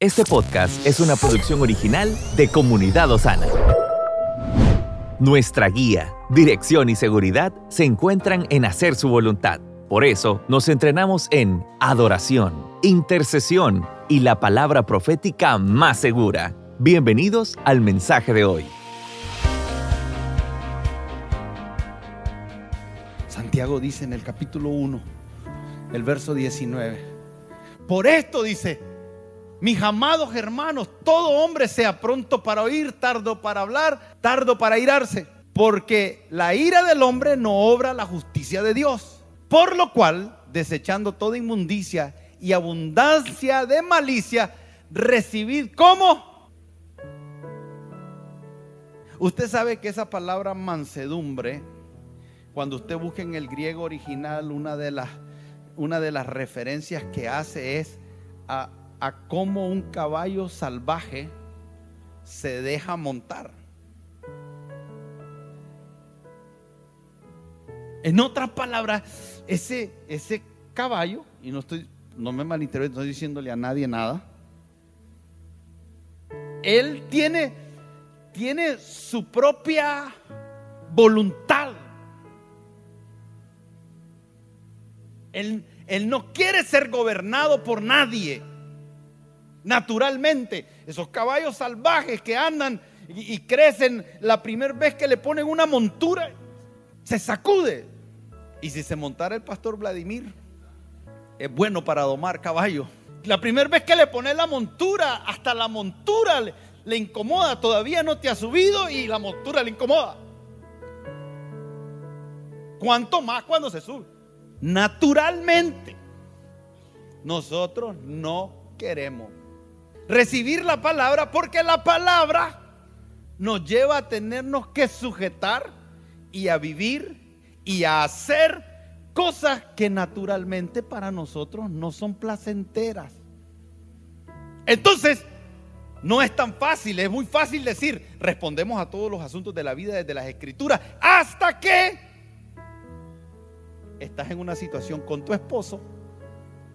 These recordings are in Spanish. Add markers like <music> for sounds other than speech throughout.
Este podcast es una producción original de Comunidad Osana. Nuestra guía, dirección y seguridad se encuentran en hacer su voluntad. Por eso nos entrenamos en adoración, intercesión y la palabra profética más segura. Bienvenidos al mensaje de hoy. Santiago dice en el capítulo 1, el verso 19. Por esto dice, mis amados hermanos, todo hombre sea pronto para oír, tardo para hablar, tardo para irarse, porque la ira del hombre no obra la justicia de Dios. Por lo cual, desechando toda inmundicia y abundancia de malicia, recibid como. Usted sabe que esa palabra mansedumbre, cuando usted busca en el griego original, una de las, una de las referencias que hace es a, a cómo un caballo salvaje se deja montar. En otras palabras, ese, ese caballo, y no estoy, no me malinterpreten, no estoy diciéndole a nadie nada. Él tiene, tiene su propia voluntad. Él, él no quiere ser gobernado por nadie. Naturalmente, esos caballos salvajes que andan y, crecen la primera vez que le ponen una montura, se sacude. Y si se montara el pastor Vladimir, es bueno para domar caballos. La primera vez que le pones la montura, hasta la montura le, le incomoda. Todavía no te ha subido y la montura le incomoda. ¿Cuánto más cuando se sube? Naturalmente, nosotros no queremos recibir la palabra porque la palabra nos lleva a tenernos que sujetar y a vivir y a hacer cosas que naturalmente para nosotros no son placenteras. Entonces, no es tan fácil, es muy fácil decir, respondemos a todos los asuntos de la vida desde las escrituras, hasta que estás en una situación con tu esposo,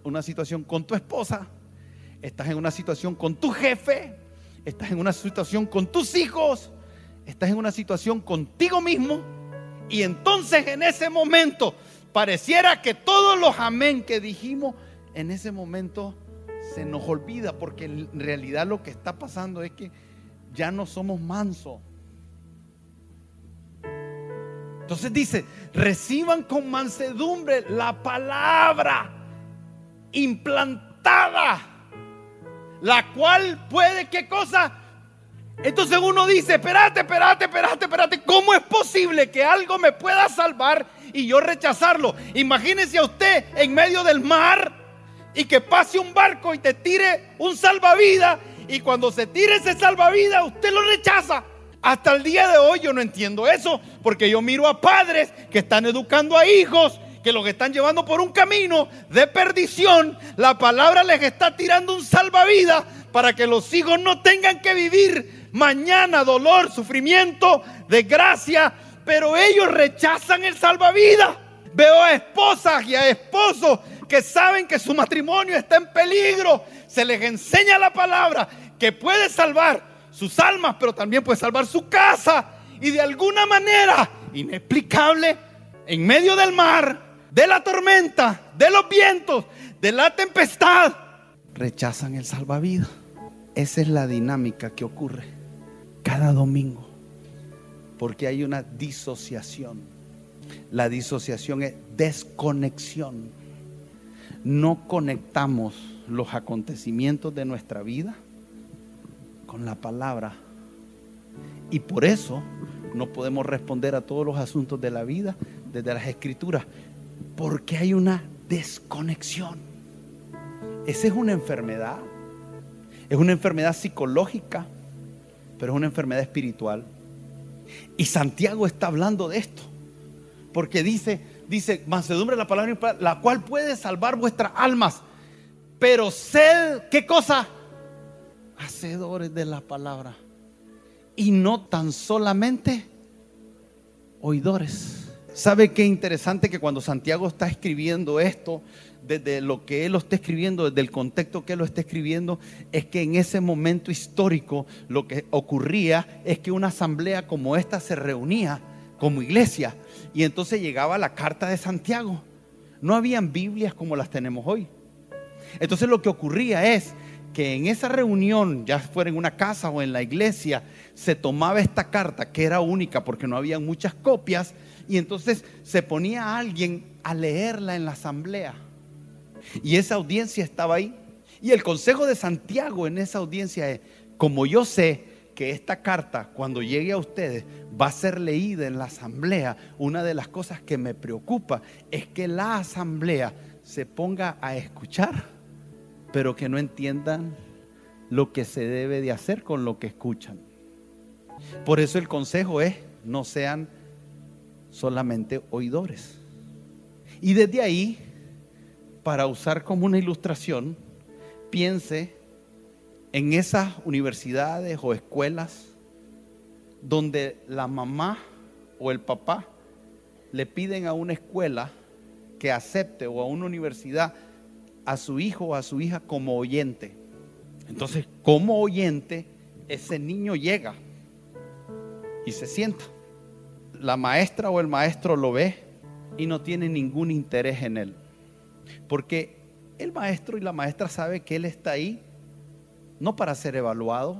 una situación con tu esposa, estás en una situación con tu jefe, estás en una situación con tus hijos, estás en una situación contigo mismo y entonces en ese momento pareciera que todos los amén que dijimos en ese momento se nos olvida porque en realidad lo que está pasando es que ya no somos mansos. Entonces dice, reciban con mansedumbre la palabra implantada, la cual puede, ¿qué cosa? Entonces uno dice, espérate, espérate, espérate, espérate, ¿cómo es posible que algo me pueda salvar y yo rechazarlo? Imagínese a usted en medio del mar y que pase un barco y te tire un salvavidas y cuando se tire ese salvavidas usted lo rechaza. Hasta el día de hoy yo no entiendo eso, porque yo miro a padres que están educando a hijos, que los están llevando por un camino de perdición. La palabra les está tirando un salvavidas para que los hijos no tengan que vivir mañana dolor, sufrimiento, desgracia, pero ellos rechazan el salvavidas. Veo a esposas y a esposos que saben que su matrimonio está en peligro. Se les enseña la palabra que puede salvar sus almas, pero también puede salvar su casa. Y de alguna manera inexplicable, en medio del mar, de la tormenta, de los vientos, de la tempestad, rechazan el salvavidas. Esa es la dinámica que ocurre cada domingo, porque hay una disociación. La disociación es desconexión. No conectamos los acontecimientos de nuestra vida con la palabra. Y por eso no podemos responder a todos los asuntos de la vida desde las escrituras, porque hay una desconexión. Esa es una enfermedad. Es una enfermedad psicológica, pero es una enfermedad espiritual. Y Santiago está hablando de esto, porque dice, dice, mansedumbre la palabra, la cual puede salvar vuestras almas, pero sed, ¿qué cosa? Hacedores de la palabra. Y no tan solamente oidores. ¿Sabe qué interesante que cuando Santiago está escribiendo esto, desde lo que él lo está escribiendo, desde el contexto que él lo está escribiendo, es que en ese momento histórico lo que ocurría es que una asamblea como esta se reunía como iglesia y entonces llegaba la carta de Santiago. No habían Biblias como las tenemos hoy. Entonces lo que ocurría es que en esa reunión, ya fuera en una casa o en la iglesia, se tomaba esta carta que era única porque no había muchas copias y entonces se ponía a alguien a leerla en la asamblea. Y esa audiencia estaba ahí. Y el consejo de Santiago en esa audiencia es, como yo sé que esta carta cuando llegue a ustedes va a ser leída en la asamblea, una de las cosas que me preocupa es que la asamblea se ponga a escuchar pero que no entiendan lo que se debe de hacer con lo que escuchan. Por eso el consejo es, no sean solamente oidores. Y desde ahí, para usar como una ilustración, piense en esas universidades o escuelas donde la mamá o el papá le piden a una escuela que acepte o a una universidad a su hijo o a su hija como oyente. Entonces, como oyente, ese niño llega y se sienta. La maestra o el maestro lo ve y no tiene ningún interés en él. Porque el maestro y la maestra sabe que él está ahí no para ser evaluado,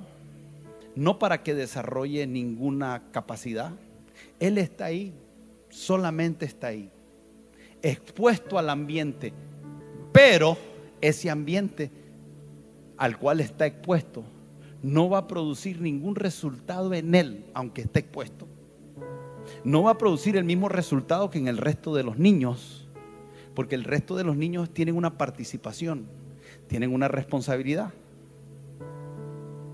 no para que desarrolle ninguna capacidad. Él está ahí, solamente está ahí, expuesto al ambiente pero ese ambiente al cual está expuesto no va a producir ningún resultado en él, aunque esté expuesto. No va a producir el mismo resultado que en el resto de los niños, porque el resto de los niños tienen una participación, tienen una responsabilidad.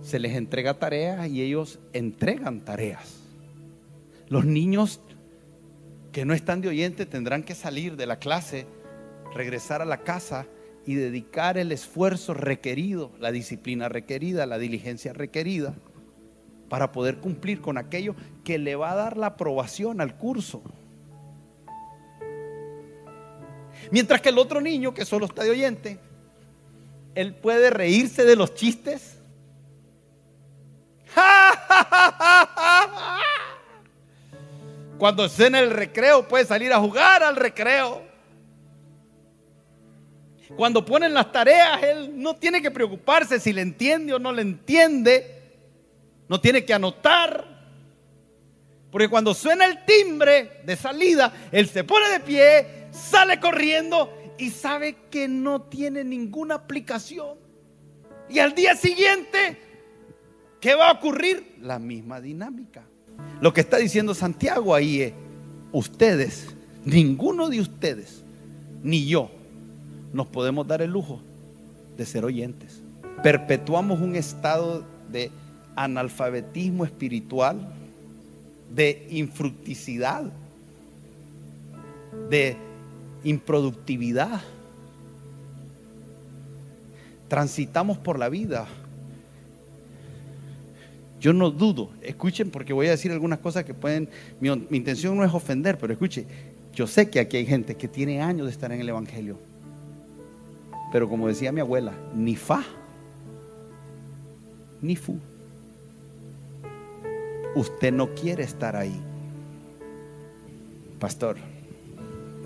Se les entrega tareas y ellos entregan tareas. Los niños que no están de oyente tendrán que salir de la clase regresar a la casa y dedicar el esfuerzo requerido, la disciplina requerida, la diligencia requerida, para poder cumplir con aquello que le va a dar la aprobación al curso. Mientras que el otro niño, que solo está de oyente, él puede reírse de los chistes. <laughs> Cuando esté en el recreo, puede salir a jugar al recreo. Cuando ponen las tareas, él no tiene que preocuparse si le entiende o no le entiende. No tiene que anotar. Porque cuando suena el timbre de salida, él se pone de pie, sale corriendo y sabe que no tiene ninguna aplicación. Y al día siguiente, ¿qué va a ocurrir? La misma dinámica. Lo que está diciendo Santiago ahí es, ustedes, ninguno de ustedes, ni yo, nos podemos dar el lujo de ser oyentes. Perpetuamos un estado de analfabetismo espiritual, de infructicidad, de improductividad. Transitamos por la vida. Yo no dudo, escuchen porque voy a decir algunas cosas que pueden, mi, intención no es ofender, pero escuche, yo sé que aquí hay gente que tiene años de estar en el Evangelio pero como decía mi abuela, ni fa, ni fu. Usted no quiere estar ahí. Pastor,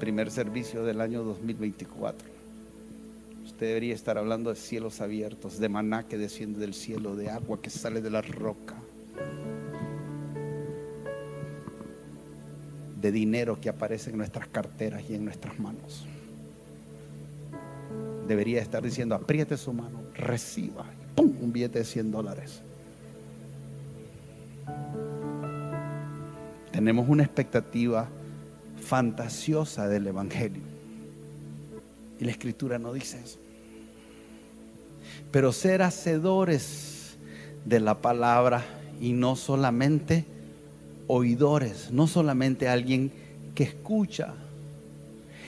primer servicio del año 2024. Usted debería estar hablando de cielos abiertos, de maná que desciende del cielo, de agua que sale de la roca, de dinero que aparece en nuestras carteras y en nuestras manos debería estar diciendo, apriete su mano, reciba, ¡pum! un billete de 100 dólares. Tenemos una expectativa fantasiosa del Evangelio. Y la escritura no dice eso. Pero ser hacedores de la palabra y no solamente oidores, no solamente alguien que escucha,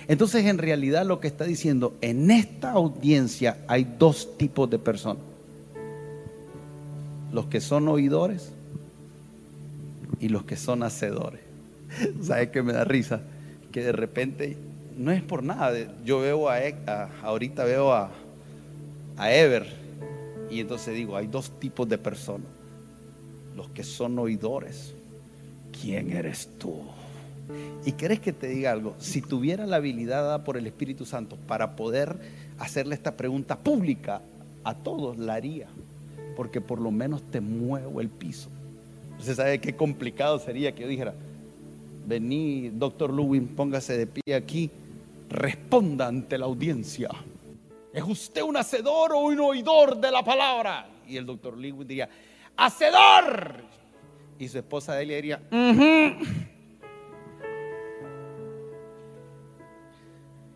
entonces, en realidad lo que está diciendo, en esta audiencia hay dos tipos de personas. Los que son oidores y los que son hacedores. <laughs> ¿Sabes qué me da risa? que de repente, no es por nada, yo veo a, ahorita veo a, a Ever y entonces digo, hay dos tipos de personas, los que son oidores. ¿Quién eres tú? Y querés que te diga algo, si tuviera la habilidad dada por el Espíritu Santo para poder hacerle esta pregunta pública a todos, la haría, porque por lo menos te muevo el piso. Usted sabe qué complicado sería que yo dijera, vení, doctor Lewin, póngase de pie aquí, responda ante la audiencia. ¿Es usted un hacedor o un oidor de la palabra? Y el doctor Lewin diría, hacedor. Y su esposa de él diría,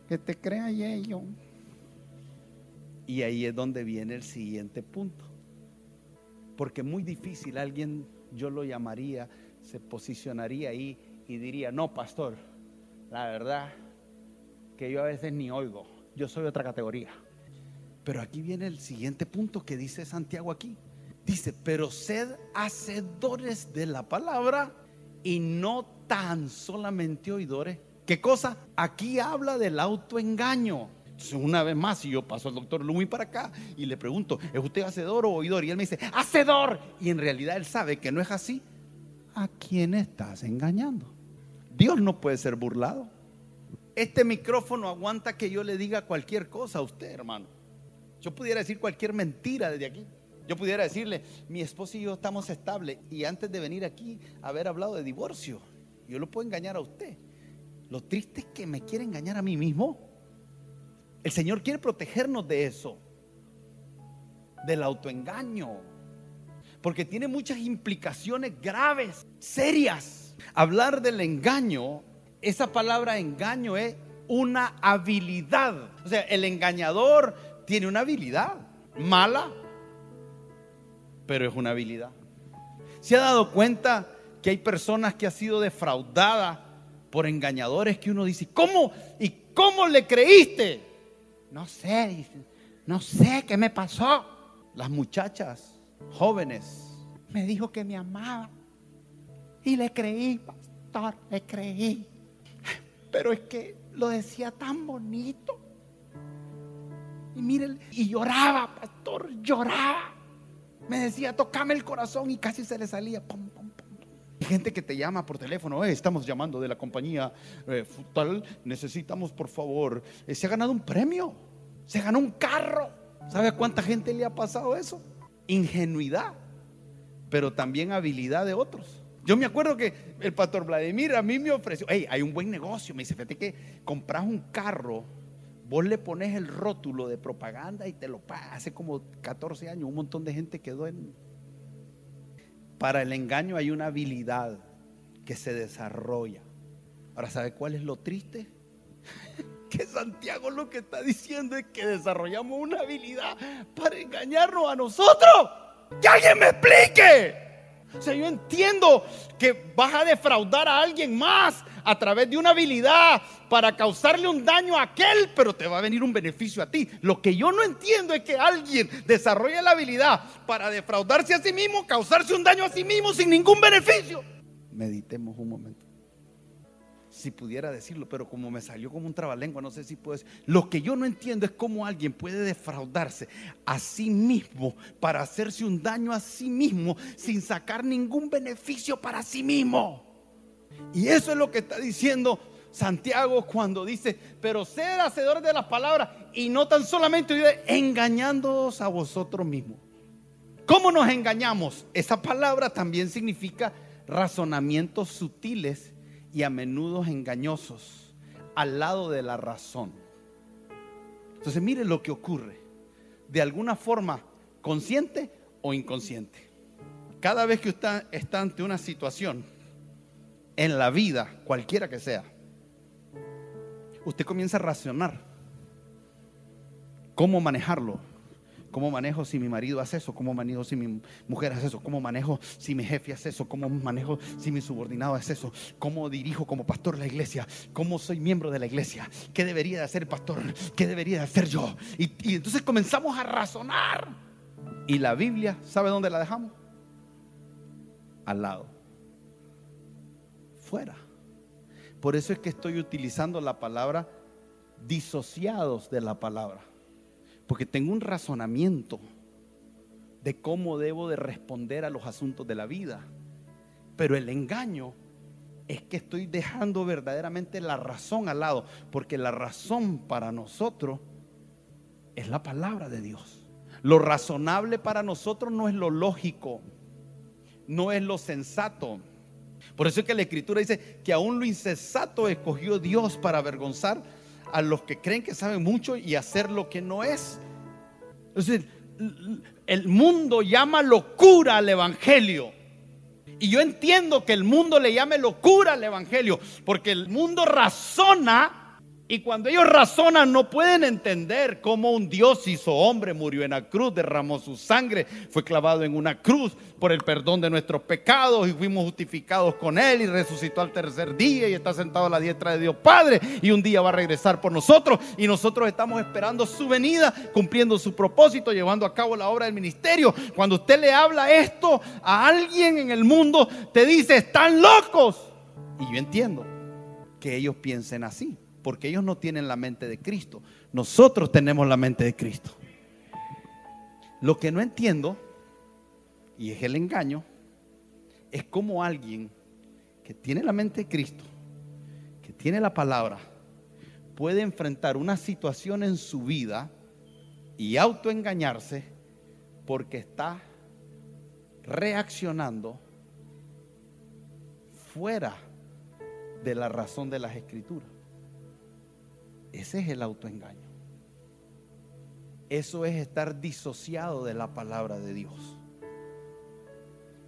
que te crea ello. Y ahí es donde viene el siguiente punto. Porque muy difícil alguien, yo lo llamaría, se posicionaría ahí y diría, no, pastor, la verdad que yo a veces ni oigo, yo soy otra categoría. Pero aquí viene el siguiente punto que dice Santiago aquí. Dice, pero sed hacedores de la palabra y no tan solamente oidores. ¿Qué cosa? Aquí habla del autoengaño. Una vez más, yo paso al doctor Lumi para acá y le pregunto, ¿es usted hacedor o oidor? Y él me dice, hacedor. Y en realidad él sabe que no es así. ¿A quién estás engañando? Dios no puede ser burlado. Este micrófono aguanta que yo le diga cualquier cosa a usted, hermano. Yo pudiera decir cualquier mentira desde aquí. Yo pudiera decirle, mi esposo y yo estamos estables y antes de venir aquí haber hablado de divorcio, yo lo puedo engañar a usted. Lo triste es que me quiere engañar a mí mismo. El Señor quiere protegernos de eso, del autoengaño, porque tiene muchas implicaciones graves, serias. Hablar del engaño, esa palabra engaño es una habilidad. O sea, el engañador tiene una habilidad mala, pero es una habilidad. ¿Se ha dado cuenta que hay personas que han sido defraudadas por engañadores que uno dice, ¿cómo? ¿Y cómo le creíste? No sé, no sé qué me pasó. Las muchachas jóvenes me dijo que me amaba y le creí, pastor, le creí. Pero es que lo decía tan bonito. Y miren, y lloraba, pastor, lloraba. Me decía, tocame el corazón y casi se le salía. Gente que te llama por teléfono, eh, estamos llamando de la compañía eh, tal, necesitamos por favor. Eh, se ha ganado un premio, se ganó un carro. ¿Sabe a cuánta gente le ha pasado eso? Ingenuidad, pero también habilidad de otros. Yo me acuerdo que el pastor Vladimir a mí me ofreció, hey, hay un buen negocio. Me dice, fíjate que compras un carro, vos le pones el rótulo de propaganda y te lo pagas. Hace como 14 años un montón de gente quedó en... Para el engaño hay una habilidad que se desarrolla. Ahora, ¿sabe cuál es lo triste? <laughs> que Santiago lo que está diciendo es que desarrollamos una habilidad para engañarnos a nosotros. ¡Que alguien me explique! O sea, yo entiendo que vas a defraudar a alguien más a través de una habilidad para causarle un daño a aquel, pero te va a venir un beneficio a ti. Lo que yo no entiendo es que alguien desarrolle la habilidad para defraudarse a sí mismo, causarse un daño a sí mismo sin ningún beneficio. Meditemos un momento si pudiera decirlo, pero como me salió como un trabalengua, no sé si puedes. Lo que yo no entiendo es cómo alguien puede defraudarse a sí mismo para hacerse un daño a sí mismo sin sacar ningún beneficio para sí mismo. Y eso es lo que está diciendo Santiago cuando dice, pero sed hacedores de las palabras y no tan solamente engañándoos a vosotros mismos. ¿Cómo nos engañamos? Esa palabra también significa razonamientos sutiles y a menudo engañosos al lado de la razón. Entonces mire lo que ocurre. De alguna forma, consciente o inconsciente. Cada vez que usted está ante una situación en la vida, cualquiera que sea, usted comienza a racionar cómo manejarlo, ¿Cómo manejo si mi marido hace eso? ¿Cómo manejo si mi mujer hace eso? ¿Cómo manejo si mi jefe hace eso? ¿Cómo manejo si mi subordinado hace eso? ¿Cómo dirijo como pastor la iglesia? ¿Cómo soy miembro de la iglesia? ¿Qué debería de hacer el pastor? ¿Qué debería de hacer yo? Y, y entonces comenzamos a razonar. Y la Biblia, ¿sabe dónde la dejamos? Al lado. Fuera. Por eso es que estoy utilizando la palabra disociados de la palabra. Porque tengo un razonamiento de cómo debo de responder a los asuntos de la vida. Pero el engaño es que estoy dejando verdaderamente la razón al lado, porque la razón para nosotros es la palabra de Dios. Lo razonable para nosotros no es lo lógico, no es lo sensato. Por eso es que la escritura dice que aún lo insensato escogió Dios para avergonzar a los que creen que saben mucho y hacer lo que no es. Es el mundo llama locura al Evangelio. Y yo entiendo que el mundo le llame locura al Evangelio, porque el mundo razona y cuando ellos razonan no pueden entender cómo un Dios hizo hombre, murió en la cruz, derramó su sangre, fue clavado en una cruz por el perdón de nuestros pecados y fuimos justificados con Él y resucitó al tercer día y está sentado a la diestra de Dios Padre y un día va a regresar por nosotros y nosotros estamos esperando su venida, cumpliendo su propósito, llevando a cabo la obra del ministerio. Cuando usted le habla esto a alguien en el mundo, te dice, están locos. Y yo entiendo que ellos piensen así porque ellos no tienen la mente de Cristo. Nosotros tenemos la mente de Cristo. Lo que no entiendo, y es el engaño, es como alguien que tiene la mente de Cristo, que tiene la palabra, puede enfrentar una situación en su vida y autoengañarse porque está reaccionando fuera de la razón de las escrituras. Ese es el autoengaño. Eso es estar disociado de la palabra de Dios.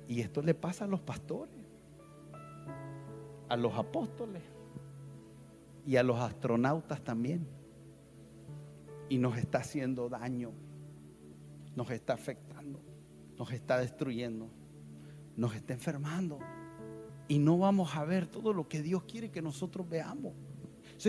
Y esto le pasa a los pastores, a los apóstoles y a los astronautas también. Y nos está haciendo daño, nos está afectando, nos está destruyendo, nos está enfermando. Y no vamos a ver todo lo que Dios quiere que nosotros veamos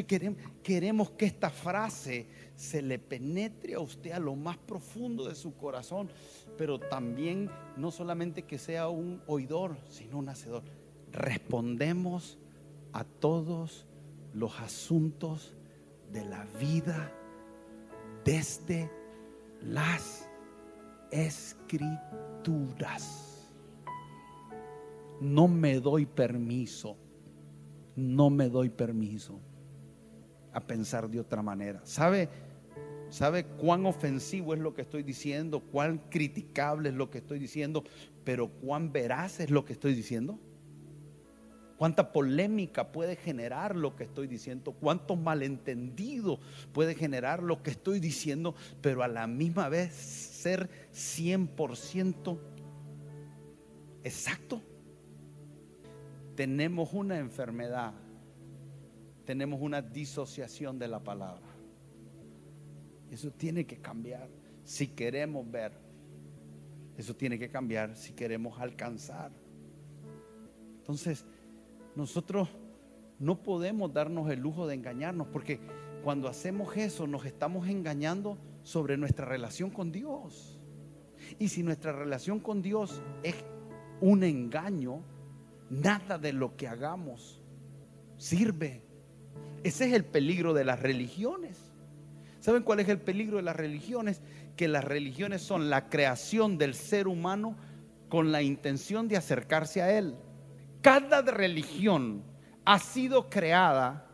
queremos, queremos que esta frase se le penetre a usted a lo más profundo de su corazón, pero también no solamente que sea un oidor, sino un hacedor. Respondemos a todos los asuntos de la vida desde las escrituras. No me doy permiso, no me doy permiso a pensar de otra manera. ¿Sabe, ¿Sabe cuán ofensivo es lo que estoy diciendo? ¿Cuán criticable es lo que estoy diciendo? Pero cuán veraz es lo que estoy diciendo. ¿Cuánta polémica puede generar lo que estoy diciendo? ¿Cuánto malentendido puede generar lo que estoy diciendo? Pero a la misma vez ser 100% exacto. Tenemos una enfermedad tenemos una disociación de la palabra. Eso tiene que cambiar si queremos ver. Eso tiene que cambiar si queremos alcanzar. Entonces, nosotros no podemos darnos el lujo de engañarnos porque cuando hacemos eso nos estamos engañando sobre nuestra relación con Dios. Y si nuestra relación con Dios es un engaño, nada de lo que hagamos sirve. Ese es el peligro de las religiones. ¿Saben cuál es el peligro de las religiones? Que las religiones son la creación del ser humano con la intención de acercarse a Él. Cada religión ha sido creada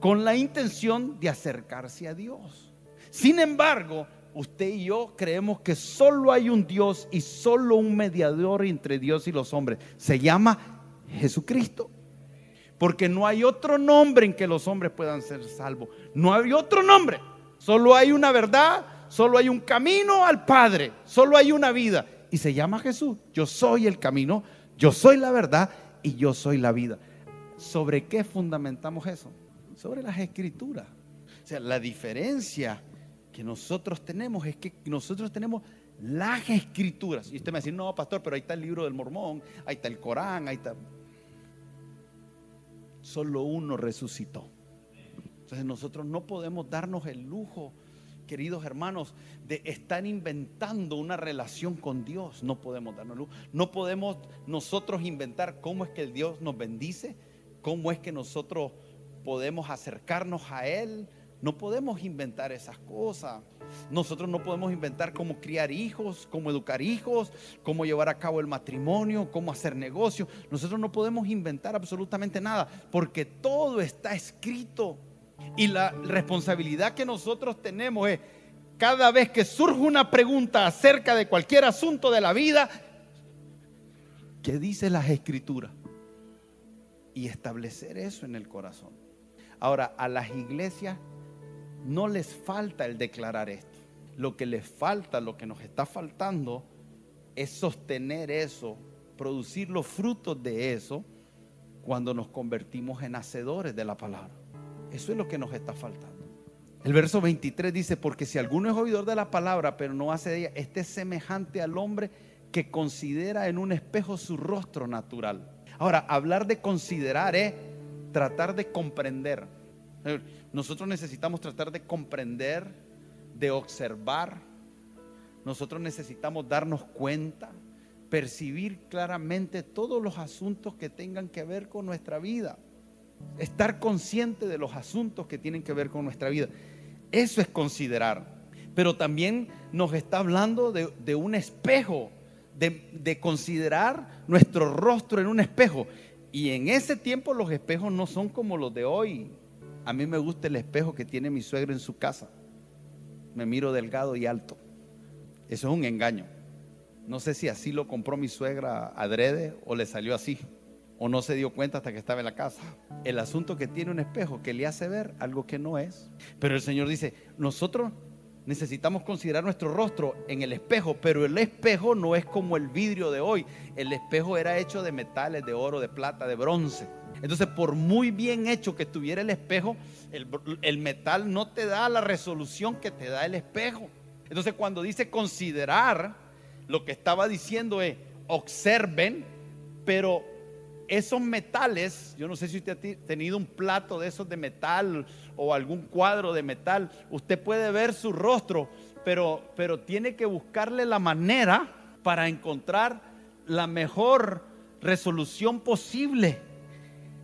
con la intención de acercarse a Dios. Sin embargo, usted y yo creemos que solo hay un Dios y solo un mediador entre Dios y los hombres. Se llama Jesucristo. Porque no hay otro nombre en que los hombres puedan ser salvos. No hay otro nombre. Solo hay una verdad, solo hay un camino al Padre, solo hay una vida. Y se llama Jesús. Yo soy el camino, yo soy la verdad y yo soy la vida. ¿Sobre qué fundamentamos eso? Sobre las escrituras. O sea, la diferencia que nosotros tenemos es que nosotros tenemos las escrituras. Y usted me decir, no, pastor, pero ahí está el libro del mormón, ahí está el Corán, ahí está solo uno resucitó. Entonces nosotros no podemos darnos el lujo, queridos hermanos, de estar inventando una relación con Dios. No podemos darnos el lujo. No podemos nosotros inventar cómo es que el Dios nos bendice, cómo es que nosotros podemos acercarnos a Él. No podemos inventar esas cosas. Nosotros no podemos inventar cómo criar hijos, cómo educar hijos, cómo llevar a cabo el matrimonio, cómo hacer negocio. Nosotros no podemos inventar absolutamente nada porque todo está escrito. Y la responsabilidad que nosotros tenemos es, cada vez que surge una pregunta acerca de cualquier asunto de la vida, ¿qué dice las escrituras? Y establecer eso en el corazón. Ahora, a las iglesias no les falta el declarar esto. Lo que les falta, lo que nos está faltando, es sostener eso, producir los frutos de eso cuando nos convertimos en hacedores de la palabra. Eso es lo que nos está faltando. El verso 23 dice, porque si alguno es oidor de la palabra, pero no hace de ella, este es semejante al hombre que considera en un espejo su rostro natural. Ahora, hablar de considerar es tratar de comprender. Nosotros necesitamos tratar de comprender, de observar. Nosotros necesitamos darnos cuenta, percibir claramente todos los asuntos que tengan que ver con nuestra vida. Estar consciente de los asuntos que tienen que ver con nuestra vida. Eso es considerar. Pero también nos está hablando de, un espejo, de, de considerar nuestro rostro en un espejo. Y en ese tiempo los espejos no son como los de hoy. A mí me gusta el espejo que tiene mi suegro en su casa. Me miro delgado y alto. Eso es un engaño. No sé si así lo compró mi suegra adrede o le salió así o no se dio cuenta hasta que estaba en la casa. El asunto que tiene un espejo que le hace ver algo que no es. Pero el Señor dice, nosotros necesitamos considerar nuestro rostro en el espejo, pero el espejo no es como el vidrio de hoy. El espejo era hecho de metales, de oro, de plata, de bronce. Entonces, por muy bien hecho que estuviera el espejo, el, metal no te da la resolución que te da el espejo. Entonces, cuando dice considerar, lo que estaba diciendo es observen, pero esos metales, yo no sé si usted ha tenido un plato de esos de metal o algún cuadro de metal, usted puede ver su rostro, pero, pero tiene que buscarle la manera para encontrar la mejor resolución posible.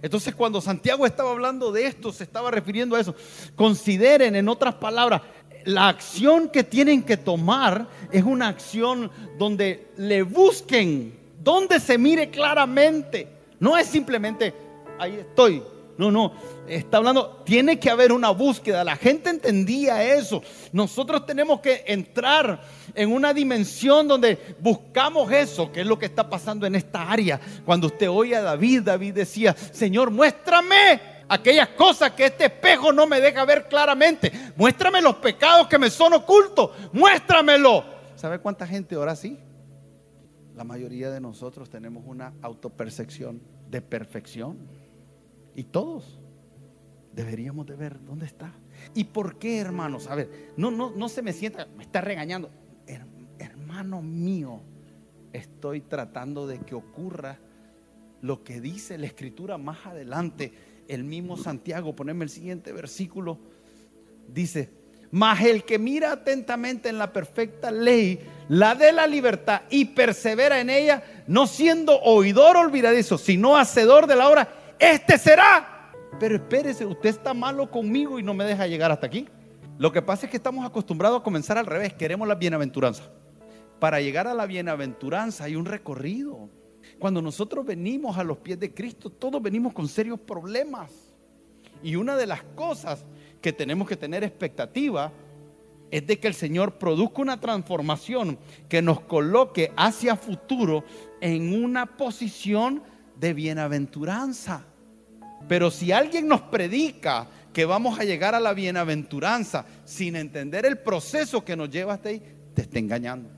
Entonces cuando Santiago estaba hablando de esto, se estaba refiriendo a eso. Consideren, en otras palabras, la acción que tienen que tomar es una acción donde le busquen, donde se mire claramente no es simplemente, ahí estoy. No, no, está hablando, tiene que haber una búsqueda. La gente entendía eso. Nosotros tenemos que entrar en una dimensión donde buscamos eso, que es lo que está pasando en esta área. Cuando usted oye a David, David decía, Señor, muéstrame aquellas cosas que este espejo no me deja ver claramente. Muéstrame los pecados que me son ocultos. Muéstramelo. ¿Sabe cuánta gente ora así? La mayoría de nosotros tenemos una autopercepción de perfección. Y todos deberíamos de ver dónde está. ¿Y por qué, hermanos? A ver, no, no, no se me sienta, me está regañando. hermano mío, estoy tratando de que ocurra lo que dice la escritura más adelante. El mismo Santiago, poneme el siguiente versículo, dice, mas el que mira atentamente en la perfecta ley, la de la libertad, y persevera en ella, no siendo oidor olvidadizo, sino hacedor de la obra, este será. Pero espérese, usted está malo conmigo y no me deja llegar hasta aquí. Lo que pasa es que estamos acostumbrados a comenzar al revés, queremos la bienaventuranza. Para llegar a la bienaventuranza hay un recorrido. Cuando nosotros venimos a los pies de Cristo, todos venimos con serios problemas. Y una de las cosas que tenemos que tener expectativa es de que el Señor produzca una transformación que nos coloque hacia futuro en una posición de bienaventuranza. Pero si alguien nos predica que vamos a llegar a la bienaventuranza sin entender el proceso que nos lleva hasta ahí, te está engañando.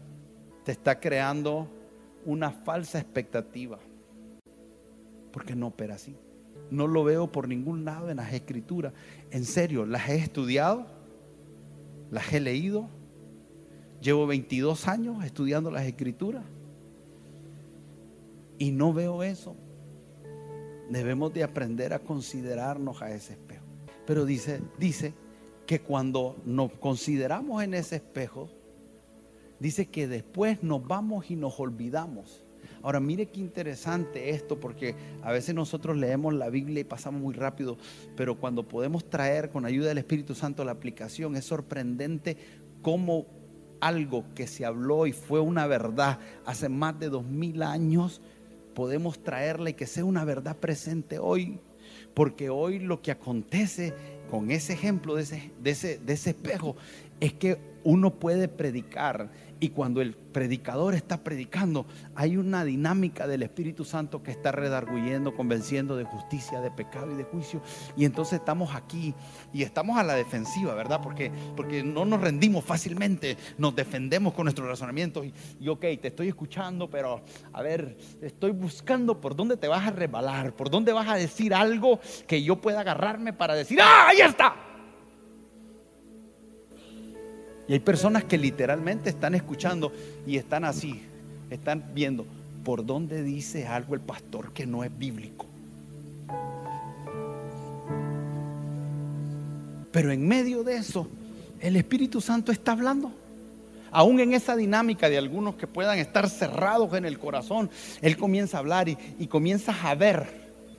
Te está creando una falsa expectativa. Porque no opera así. No lo veo por ningún lado en las escrituras. En serio, las he estudiado, las he leído. Llevo 22 años estudiando las escrituras. Y no veo eso. Debemos de aprender a considerarnos a ese espejo. Pero dice, dice que cuando nos consideramos en ese espejo, dice que después nos vamos y nos olvidamos. Ahora, mire qué interesante esto, porque a veces nosotros leemos la Biblia y pasamos muy rápido, pero cuando podemos traer con ayuda del Espíritu Santo la aplicación, es sorprendente cómo algo que se habló y fue una verdad hace más de dos mil años, podemos traerla y que sea una verdad presente hoy. Porque hoy lo que acontece con ese ejemplo de ese, de ese, de ese espejo es que uno puede predicar y cuando el predicador está predicando, hay una dinámica del Espíritu Santo que está redarguyendo, convenciendo de justicia, de pecado y de juicio. Y entonces estamos aquí y estamos a la defensiva, ¿verdad? Porque, porque no nos rendimos fácilmente, nos defendemos con nuestros razonamientos. Y, y ok, te estoy escuchando, pero a ver, estoy buscando por dónde te vas a rebalar, por dónde vas a decir algo que yo pueda agarrarme para decir, ¡ah, ahí está! Y hay personas que literalmente están escuchando y están así, están viendo por dónde dice algo el pastor que no es bíblico. Pero en medio de eso, el Espíritu Santo está hablando. Aún en esa dinámica de algunos que puedan estar cerrados en el corazón, Él comienza a hablar y, y comienzas a ver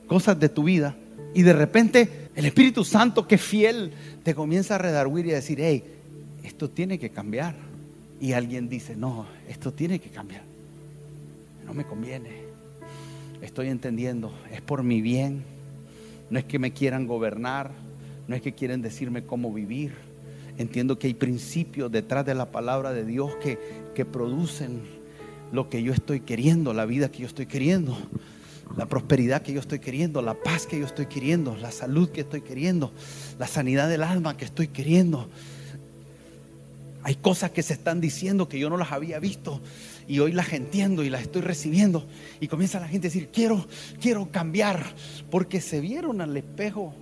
cosas de tu vida. Y de repente el Espíritu Santo, que fiel, te comienza a redarguir y a decir, hey, esto tiene que cambiar. Y alguien dice, no, esto tiene que cambiar. No me conviene. Estoy entendiendo, es por mi bien. No es que me quieran gobernar, no es que quieren decirme cómo vivir. Entiendo que hay principios detrás de la palabra de Dios que, que producen lo que yo estoy queriendo, la vida que yo estoy queriendo, la prosperidad que yo estoy queriendo, la paz que yo estoy queriendo, la salud que estoy queriendo, la sanidad del alma que estoy queriendo hay cosas que se están diciendo que yo no las había visto y hoy las entiendo y las estoy recibiendo. Y comienza la gente a decir, quiero, quiero cambiar, porque se vieron al espejo.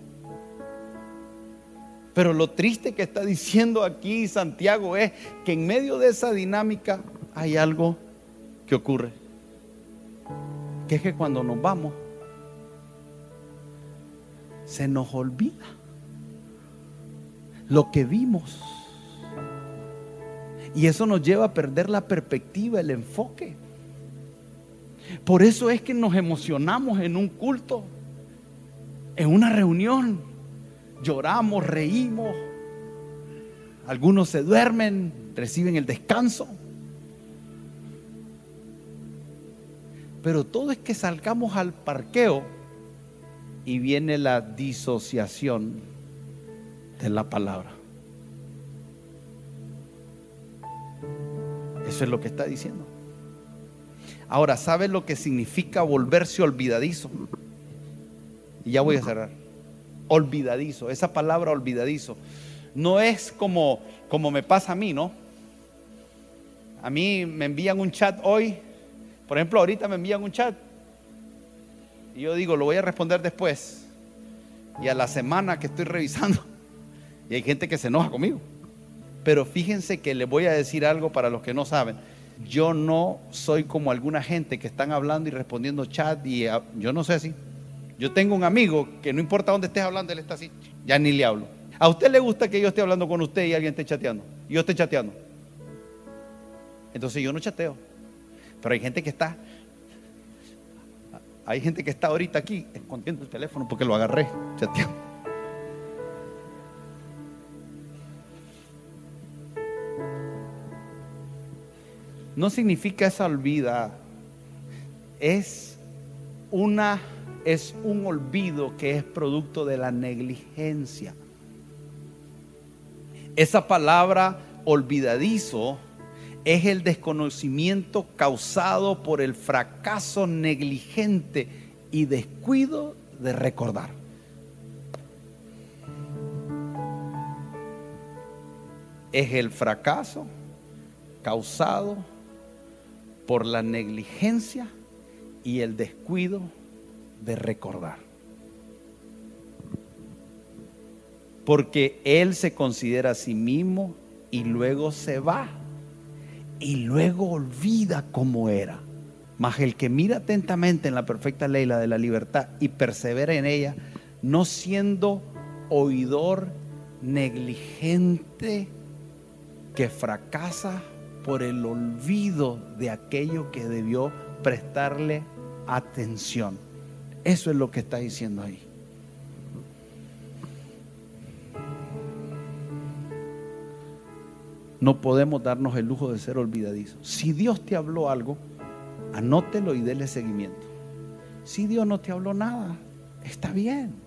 Pero lo triste que está diciendo aquí Santiago es que en medio de esa dinámica hay algo que ocurre. Que es que cuando nos vamos, se nos olvida lo que vimos y eso nos lleva a perder la perspectiva, el enfoque. Por eso es que nos emocionamos en un culto, en una reunión. Lloramos, reímos. Algunos se duermen, reciben el descanso. Pero todo es que salgamos al parqueo y viene la disociación de la palabra. Eso es lo que está diciendo. Ahora, ¿sabes lo que significa volverse olvidadizo? Y ya voy a cerrar. Olvidadizo, esa palabra olvidadizo. No es como, como me pasa a mí, ¿no? A mí me envían un chat hoy, por ejemplo, ahorita me envían un chat. Y yo digo, lo voy a responder después. Y a la semana que estoy revisando, <laughs> y hay gente que se enoja conmigo. Pero fíjense que le voy a decir algo para los que no saben. Yo no soy como alguna gente que están hablando y respondiendo chat y ah, yo no sé así. Yo tengo un amigo que no importa dónde estés hablando, él está así. Ya ni le hablo. ¿A usted le gusta que yo esté hablando con usted y alguien esté chateando? Yo esté chateando. Entonces yo no chateo. Pero hay gente que está. Hay gente que está ahorita aquí escondiendo el teléfono porque lo agarré chateando. No significa esa olvida, es una es un olvido que es producto de la negligencia. Esa palabra olvidadizo es el desconocimiento causado por el fracaso negligente y descuido de recordar. Es el fracaso causado por la negligencia y el descuido de recordar. Porque Él se considera a sí mismo y luego se va y luego olvida cómo era. Mas el que mira atentamente en la perfecta ley, la de la libertad, y persevera en ella, no siendo oidor negligente que fracasa por el olvido de aquello que debió prestarle atención. Eso es lo que está diciendo ahí. No podemos darnos el lujo de ser olvidadizos. Si Dios te habló algo, anótelo y dele seguimiento. Si Dios no te habló nada, está bien.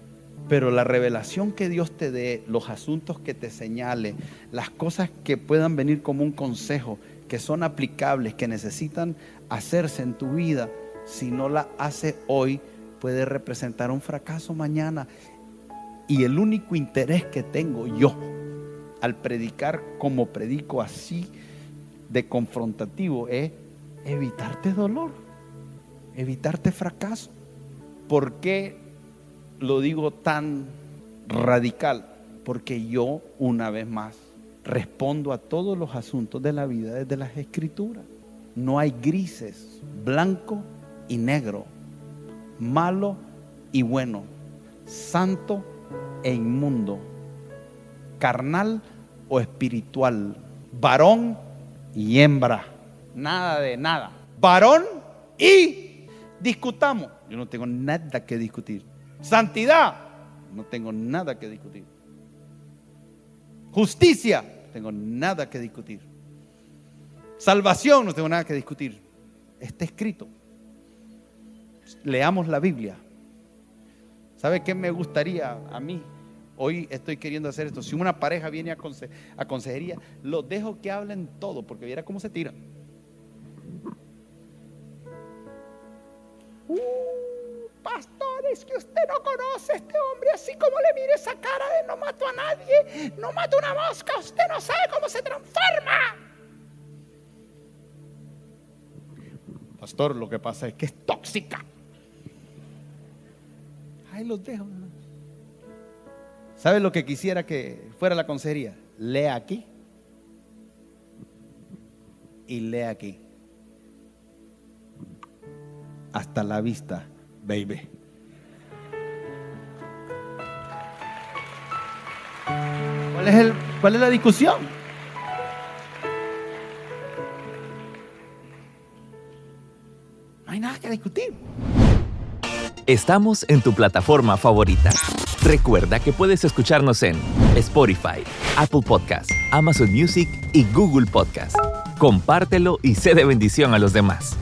Pero la revelación que Dios te dé, los asuntos que te señale, las cosas que puedan venir como un consejo, que son aplicables, que necesitan hacerse en tu vida, si no la hace hoy, puede representar un fracaso mañana. Y el único interés que tengo yo al predicar como predico así de confrontativo es evitarte dolor, evitarte fracaso. ¿Por qué lo digo tan radical? Porque yo, una vez más, respondo a todos los asuntos de la vida desde las escrituras. No hay grises, blanco y negro, malo y bueno, santo e inmundo, carnal o espiritual, varón y hembra, nada de nada, varón y discutamos. Yo no tengo nada que discutir. Santidad, no tengo nada que discutir. Justicia, no tengo nada que discutir. Salvación, no tengo nada que discutir. Está escrito. Leamos la Biblia. ¿Sabe qué me gustaría a mí? Hoy estoy queriendo hacer esto. Si una pareja viene a, consejería, los dejo que hablen todo, porque viera cómo se tiran. Uh, pastor, es que usted no conoce a este hombre así como le mire esa cara de no mato a nadie, no mato una mosca, usted no sabe cómo se transforma. Pastor, lo que pasa es que es tóxica. Ahí los dejo. ¿Sabe lo que quisiera que fuera la consejería? Lea aquí y lea aquí. Hasta la vista, baby. ¿Cuál es, el, ¿Cuál es la discusión? No hay nada que discutir. Estamos en tu plataforma favorita. Recuerda que puedes escucharnos en Spotify, Apple Podcast, Amazon Music y Google Podcast. Compártelo y sé de bendición a los demás.